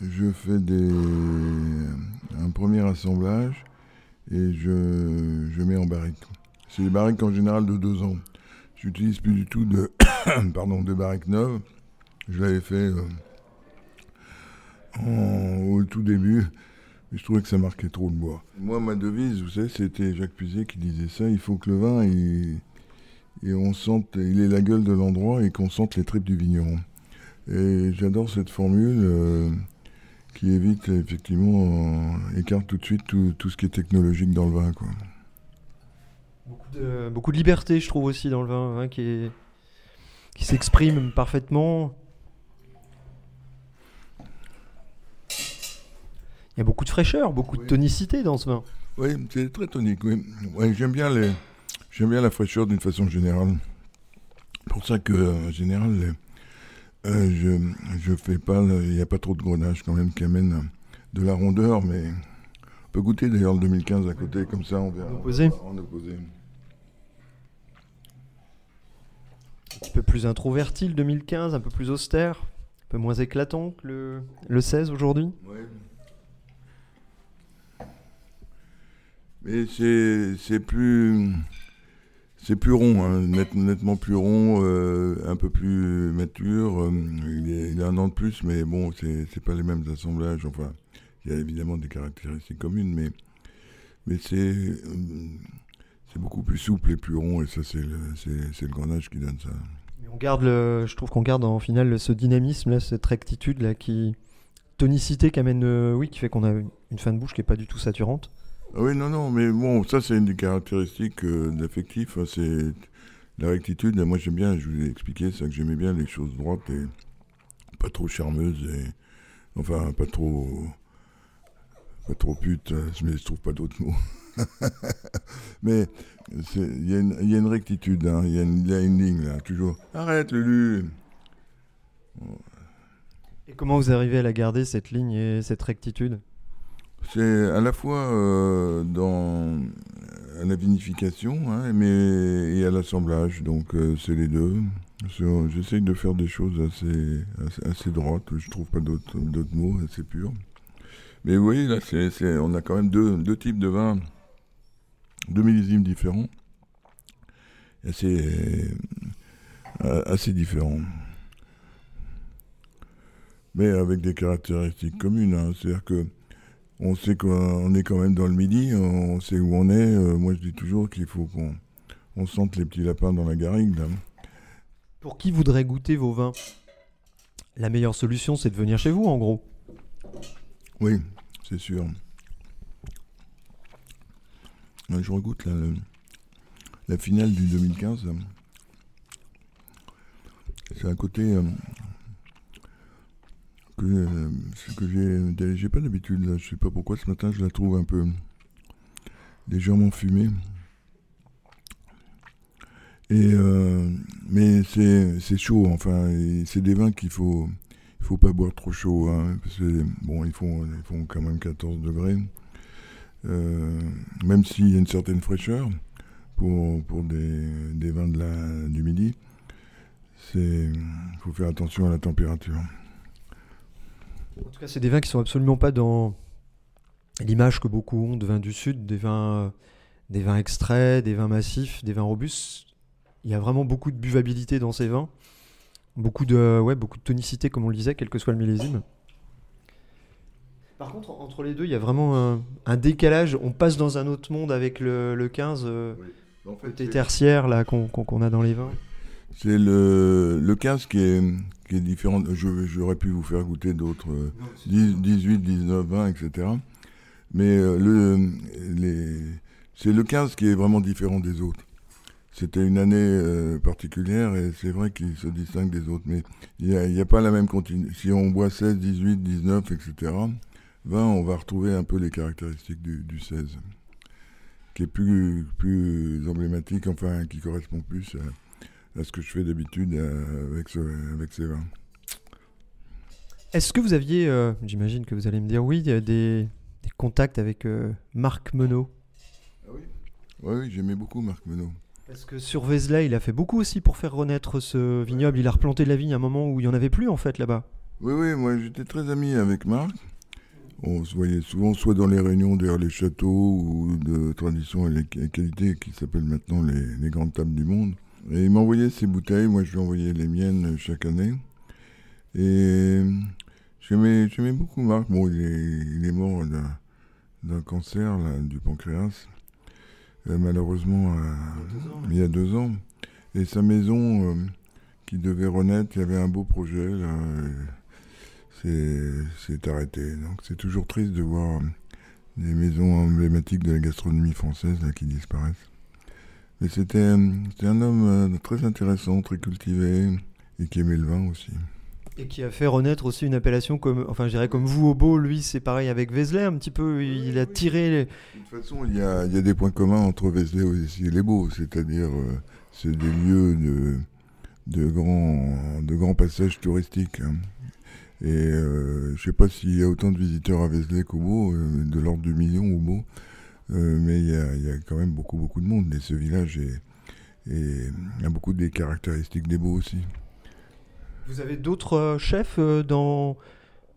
je fais des, un premier assemblage et je, je mets en barrique. C'est des barriques en général de deux ans. J'utilise plus du tout de, pardon, de barriques neuves. Je l'avais fait euh, au tout début, mais je trouvais que ça marquait trop le bois. Moi, ma devise, vous savez, c'était Jacques Puiset qui disait ça il faut que le vin, il, et on sente, il est la gueule de l'endroit et qu'on sente les tripes du vigneron. Et j'adore cette formule euh, qui évite, effectivement, euh, écarte tout de suite tout, tout ce qui est technologique dans le vin. Quoi. Beaucoup de, beaucoup de liberté, je trouve aussi, dans le vin, vin qui est, qui s'exprime parfaitement. Il y a beaucoup de fraîcheur, beaucoup de tonicité dans ce vin. Oui, c'est très tonique. Oui. Ouais, j'aime bien les, j'aime bien la fraîcheur d'une façon générale. Pour ça que en général, les- euh, je je fais pas, il n'y a pas trop de grenage quand même qui amène de la rondeur, mais peut goûter d'ailleurs le 2015 à côté comme ça, on verra. En opposé. En opposé. Un petit peu plus introverti le 2015, un peu plus austère, un peu moins éclatant que le, le 16 aujourd'hui? Mais c'est c'est plus c'est plus rond, hein, net- nettement plus rond, euh, un peu plus mature. euh, il, est- il a un an de plus, mais bon, c'est c'est pas les mêmes assemblages. Enfin, il y a évidemment des caractéristiques communes, mais mais c'est euh, c'est beaucoup plus souple et plus rond, et ça c'est le le grenage qui donne ça. On garde le, je trouve qu'on garde en finale ce dynamisme là, cette rectitude là qui tonicité euh, oui, qui fait qu'on a une fin de bouche qui est pas du tout saturante. Ah oui, non, non, mais bon, ça c'est une des caractéristiques euh, de l'affectif, hein, c'est la rectitude. Moi j'aime bien, je vous ai expliqué ça, que j'aimais bien les choses droites et pas trop charmeuses, et enfin pas trop, pas trop pute, mais je trouve pas d'autres mots. mais il y, a une- il y a une rectitude, hein, il y, a une- il y a une ligne là, toujours. Arrête Lulu Et comment vous arrivez à la garder cette ligne et cette rectitude? C'est à la fois euh, dans à la vinification, hein, mais et à l'assemblage. Donc euh, c'est les deux. J'essaye de faire des choses assez, assez, assez droites. Je trouve pas d'autres mots, assez purs. Mais vous voyez là, c'est c'est- on a quand même deux, deux types de vins, deux millésimes différents, assez euh, assez différents. Mais avec des caractéristiques communes. hein. C'est-à-dire que on sait qu'on est quand même dans le midi, on sait où on est. Euh, moi, je dis toujours qu'il faut qu'on on sente les petits lapins dans la garrigue. là. Pour qui voudrait goûter vos vins? La meilleure solution, c'est de venir chez vous, en gros. Oui, c'est sûr. Ouais, je regoute la finale du 2015. là. C'est un côté euh, que, euh, que j'ai pas d'habitude. Je sais pas pourquoi ce matin je la trouve un peu légèrement fumée. Et euh, mais c'est chaud. Enfin, c'est des vins qu'il faut faut pas boire trop chaud, hein, parce que bon, ils font, ils font quand même 14 degrés. Euh, même s'il y a une certaine fraîcheur pour, pour des, des vins de la, du midi, il faut faire attention à la température. En tout cas, c'est des vins qui sont absolument pas dans l'image que beaucoup ont de vins du Sud, des vins, des vins extraits, des vins massifs, des vins robustes. Il y a vraiment beaucoup de buvabilité dans ces vins. Beaucoup de, ouais, beaucoup de tonicité, comme on le disait, quel que soit le millésime. Par contre, entre les deux, il y a vraiment un, un décalage. On passe dans un autre monde avec le, le 15, euh, En fait, côté c'est- tertiaire là, qu'on a dans les vins. c'est le, le 15 qui est, qui est différent. Je- J'aurais pu vous faire goûter d'autres, euh, 10, 18, 19, 20, etc. Mais euh, le, les, c'est le 15 qui est vraiment différent des autres. C'était une année euh, particulière et c'est vrai qu'il se distingue des autres. Mais il n'y a, pas la même continuité. Si on boit 16, 18, 19, etc., 20, on va retrouver un peu les caractéristiques du, du 16, qui est plus, plus emblématique, enfin, qui correspond plus à, à ce que je fais d'habitude euh, avec, ce- avec ces vins. Est-ce que vous aviez, euh, j'imagine que vous allez me dire oui, des, des contacts avec euh, Marc Menot Oui, oui, j'aimais beaucoup Marc Menot. Parce que sur Vézelay, il a fait beaucoup aussi pour faire renaître ce vignoble. Il a replanté la vigne à un moment où il n'y en avait plus en fait là-bas. Oui, oui, moi j'étais très ami avec Marc. On se voyait souvent soit dans les réunions derrière les châteaux ou de tradition et les qualités qui s'appellent maintenant les, grandes tables du monde. Et il m'envoyait ses bouteilles, moi je lui envoyais les miennes chaque année. Et j'aimais, beaucoup Marc. Bon, il est, mort d'un, cancer du pancréas, malheureusement euh, il y a deux ans. Et sa maison euh, qui devait renaître, il y avait un beau projet là. euh, c'est arrêté. Donc c'est toujours triste de voir des maisons emblématiques de la gastronomie française là, qui disparaissent. Mais c'était un homme euh, très intéressant, très cultivé et qui aimait le vin aussi. Et qui a fait renaître aussi une appellation comme, enfin, je dirais comme vous au beau, lui, c'est pareil avec Vézelay, un petit peu. Il a tiré. les- De toute façon, il y a, il y a des points communs entre Vézelay aussi et les Beaux, c'est-à-dire euh, c'est des lieux de, de, grands, de grands passages touristiques. hein. Et euh, je sais pas s'il y a autant de visiteurs à Vézelay qu'au Beau, euh, de l'ordre du million au Beau, mais il y, a, il y a quand même beaucoup, beaucoup de monde. Et ce village est, est- a beaucoup des caractéristiques des Beaux aussi. Vous avez d'autres euh, chefs euh, dans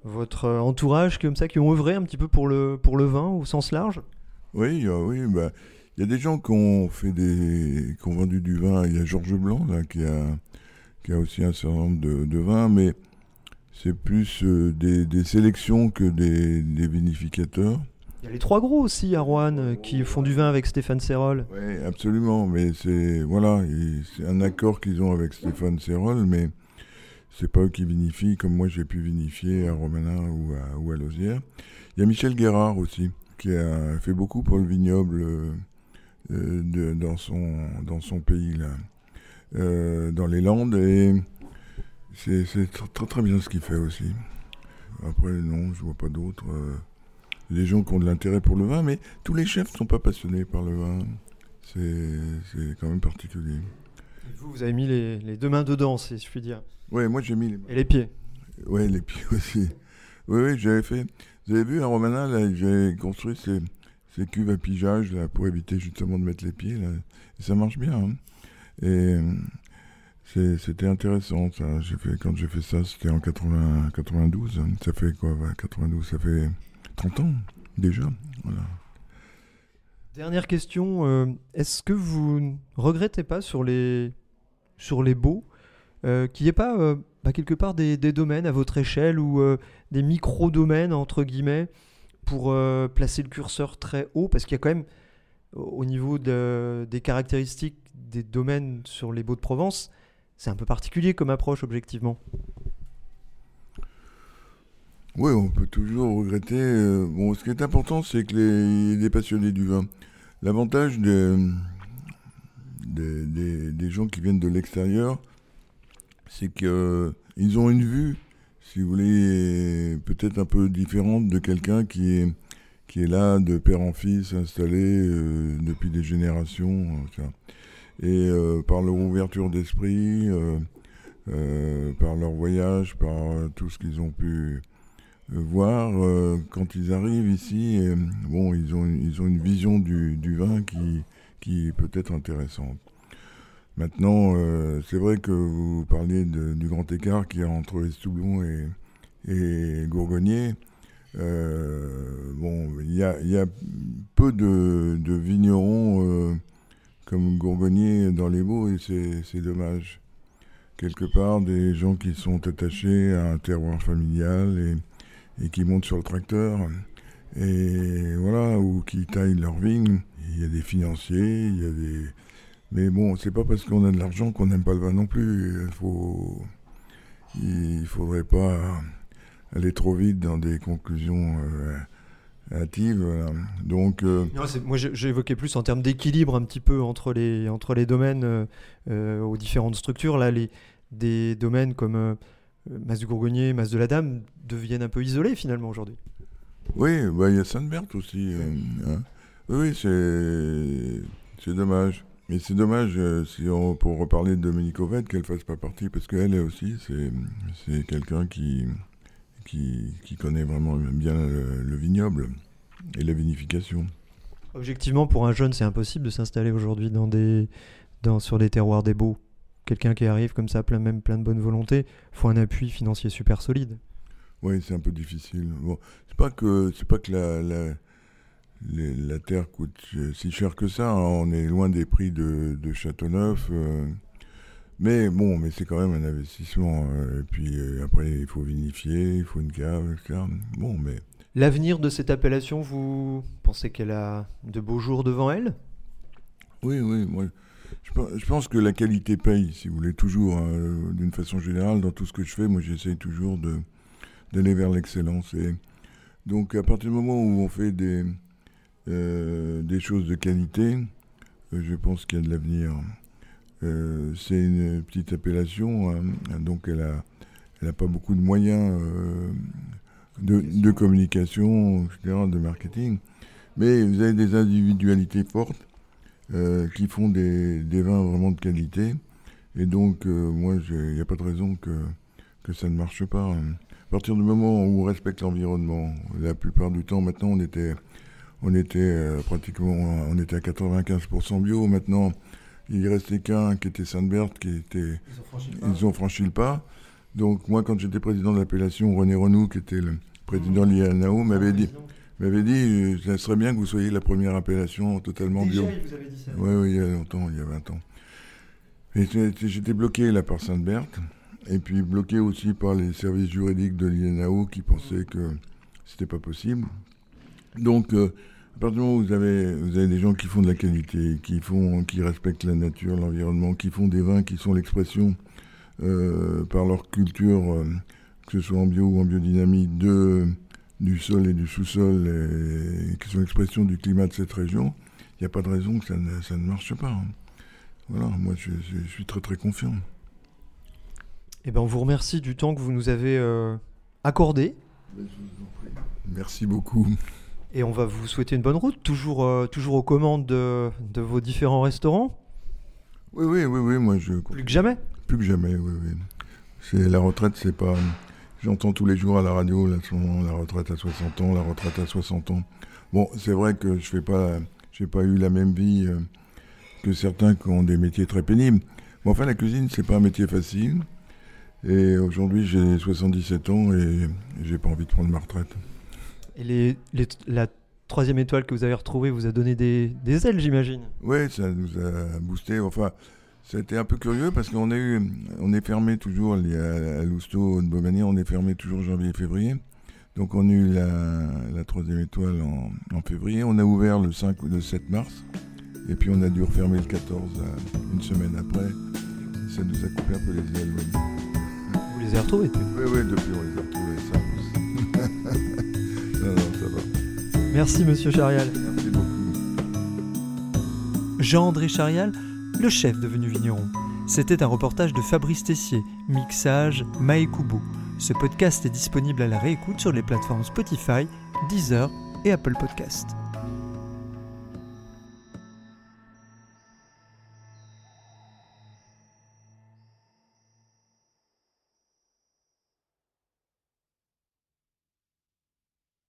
votre euh, entourage comme ça qui ont œuvré un petit peu pour le, pour le vin au sens large? Oui, il y a- oui, bah, il y a des gens qui ont fait des, qui ont vendu du vin. Il y a Georges Blanc là, qui a, qui a aussi un certain nombre de, de vins, mais c'est plus des, des sélections que des, des vinificateurs. Il y a les trois gros aussi à Rouen qui font du vin avec Stéphane Serrol. Oui, absolument, mais c'est voilà, c'est un accord qu'ils ont avec Stéphane Serrol, mais c'est pas eux qui vinifient comme moi j'ai pu vinifier à Romanin ou à, ou. Il y a Michel Guérard aussi qui a fait beaucoup pour le vignoble euh, dans son dans son pays là, euh, dans les Landes et c'est c'est tr- très très bien ce qu'il fait aussi. Après non, je vois pas d'autres. euh, les gens qui ont de l'intérêt pour le vin, mais tous les chefs ne sont pas passionnés par le vin. C'est quand même particulier. Vous, vous avez mis les, les deux mains dedans, si je puis dire. Ouais, moi j'ai mis les, Et les pieds. ouais, les pieds aussi. Oui, oui, j'avais fait. Vous avez vu à Romana, là, j'ai construit ces, ces cuves à pigeage là, pour éviter justement de mettre les pieds. Là. Et ça marche bien. hein. Et c'était intéressant. Ça. J'ai fait, quand j'ai fait ça, c'était en 80, 92. hein. Ça fait quoi ouais, 92, ça fait 30 ans déjà. Voilà. Dernière question, euh, est-ce que vous ne regrettez pas sur les, sur les beaux euh, qu'il n'y ait pas euh, bah, quelque part des, domaines à votre échelle ou euh, des micro-domaines, entre guillemets, pour placer le curseur très haut? Parce qu'il y a quand même, au au niveau de- des caractéristiques des domaines sur les beaux de Provence, c'est un peu particulier comme approche, objectivement. Oui, on peut toujours regretter. bon, ce qui est important, c'est que les, passionnés du vin. L'avantage des- des gens qui viennent de l'extérieur, c'est qu'ils ont une vue, si vous voulez, peut-être un peu différente de quelqu'un qui est, là de père en fils, installé euh, depuis des générations. euh. Et euh, par leur ouverture d'esprit, euh, euh, par leur voyage, par euh, tout ce qu'ils ont pu euh, voir euh, quand ils arrivent ici. euh, ils ont, une vision du, du vin qui, qui est peut-être intéressante. Maintenant, euh, c'est vrai que vous parliez de- du grand écart qu'il y a entre Estoublon et, et Gourgonnier. Euh, bon, il y a, peu de, vignerons euh, comme Gourgonnier dans les Beaux et c'est dommage. Quelque part, des gens qui sont attachés à un terroir familial et, et qui montent sur le tracteur et voilà, ou qui taillent leur vigne. Il y a des financiers, il y a des. Mais bon, c'est pas parce qu'on a de l'argent qu'on n'aime pas le vin non plus. Il faut. Il faudrait pas aller trop vite dans des conclusions euh, hâtives. voilà. Donc, euh, Non, moi, j'évoquais plus en termes d'équilibre un petit peu entre les, entre les domaines euh, aux différentes structures. Là, les, des domaines comme euh, Mas du Gourgonnier, Mas de la Dame deviennent un peu isolés finalement aujourd'hui. oui, bah, il y a Sainte-Berthe aussi. hein. Oui, c'est dommage. Mais c'est dommage, euh, si on, pour reparler de Dominique Ovette, qu'elle fasse pas partie, parce qu'elle elle aussi, c'est c'est quelqu'un qui, qui, qui connaît vraiment bien le, le vignoble et la vinification. Objectivement, pour un jeune, c'est impossible de s'installer aujourd'hui dans des, dans, sur des terroirs des beaux. Quelqu'un qui arrive comme ça, plein, même plein de bonne volonté, faut un appui financier super solide. Oui, c'est un peu difficile. Bon, c'est pas que c'est pas que la, la, les- la terre coûte euh, si cher que ça. hein. On est loin des prix de, de Châteauneuf. euh, mais bon, mais c'est quand même un investissement. euh, et puis après, il faut vinifier, il faut une cave, etc. Bon, mais L'avenir de cette appellation, vous pensez qu'elle a de beaux jours devant elle? Oui, oui, moi, je, pe- je pense que la qualité paye, si vous voulez, toujours, hein, d'une façon générale, dans tout ce que je fais. Moi, j'essaye toujours d'aller vers l'excellence. Et donc, à partir du moment où on fait des, des choses de qualité, euh, je pense qu'il y a de l'avenir. Euh, c'est une petite appellation, hein, donc elle n'a elle a pas beaucoup de moyens euh, de, de, communication, etc., de marketing. Mais vous avez des individualités fortes euh, qui font des, des, vins vraiment de qualité. Et donc, euh, moi, il n'y a pas de raison que, que ça ne marche pas. Hein. À partir du moment où on respecte l'environnement, la plupart du temps, maintenant, on était, on était euh, pratiquement on était à 95% bio. Maintenant, il restait qu'un qui était Sainte-Berthe, qui était. Ils ont franchi le pas. Ils ont franchi le pas. Donc, moi, quand j'étais président de l'appellation, René Renou, qui était le président de l'IANAO, m'avait dit m'avait dit, ça serait bien que vous soyez la première appellation totalement Déjà, bio. vous avait dit ça Oui, oui, il y a longtemps, il y a 20 ans. J'étais bloqué là par Sainte-Berthe, et puis bloqué aussi par les services juridiques de l'INAO qui pensaient que c'était pas possible. Donc, euh, à partir du moment où vous avez, vous avez des gens qui font de la qualité, qui, font, qui respectent la nature, l'environnement, qui font des vins qui sont l'expression euh, par leur culture, euh, que ce soit en bio ou en biodynamie, de du sol et du sous-sol, et qui sont l'expression du climat de cette région, il n'y a pas de raison que ça ne, ça ne marche pas. Hein. Voilà, moi je, je, je, suis très très confiant. Eh ben, on vous remercie du temps que vous nous avez accordé. Merci beaucoup. Et on va vous souhaiter une bonne route, toujours, euh, toujours aux commandes de, de, vos différents restaurants Oui, oui, oui, oui, moi je... Plus que jamais Plus que jamais, oui, oui. C'est, la retraite, c'est pas... J'entends tous les jours à la radio, là, la retraite à 60 ans, la retraite à 60 ans. Bon, c'est vrai que je n'ai pas, pas eu la même vie euh, que certains qui ont des métiers très pénibles. Mais enfin, la cuisine, c'est pas un métier facile. Et aujourd'hui, j'ai 77 ans et j'ai pas envie de prendre ma retraite. Et les, les, la troisième étoile que vous avez retrouvée vous a donné des, des ailes, j'imagine Oui, ça nous a boosté. Enfin, c'était un peu curieux parce qu'on a eu, on est fermé toujours à, à Lousteau de Beaumanier, on est fermé toujours janvier-février. Donc on a eu la, la troisième étoile en, en, février. On a ouvert le 5 ou le 7 mars. Et puis on a dû refermer le 14 une semaine après. Ça nous a coupé un peu les ailes. Vous les avez retrouvés Oui, oui, depuis on les a retrouvés. Ça Merci Monsieur Charial. Merci beaucoup. Jean-André Charial, le chef devenu vigneron. C'était un reportage de Fabrice Tessier, mixage Maekubo. Ce podcast est disponible à la réécoute sur les plateformes Spotify, Deezer et Apple Podcast.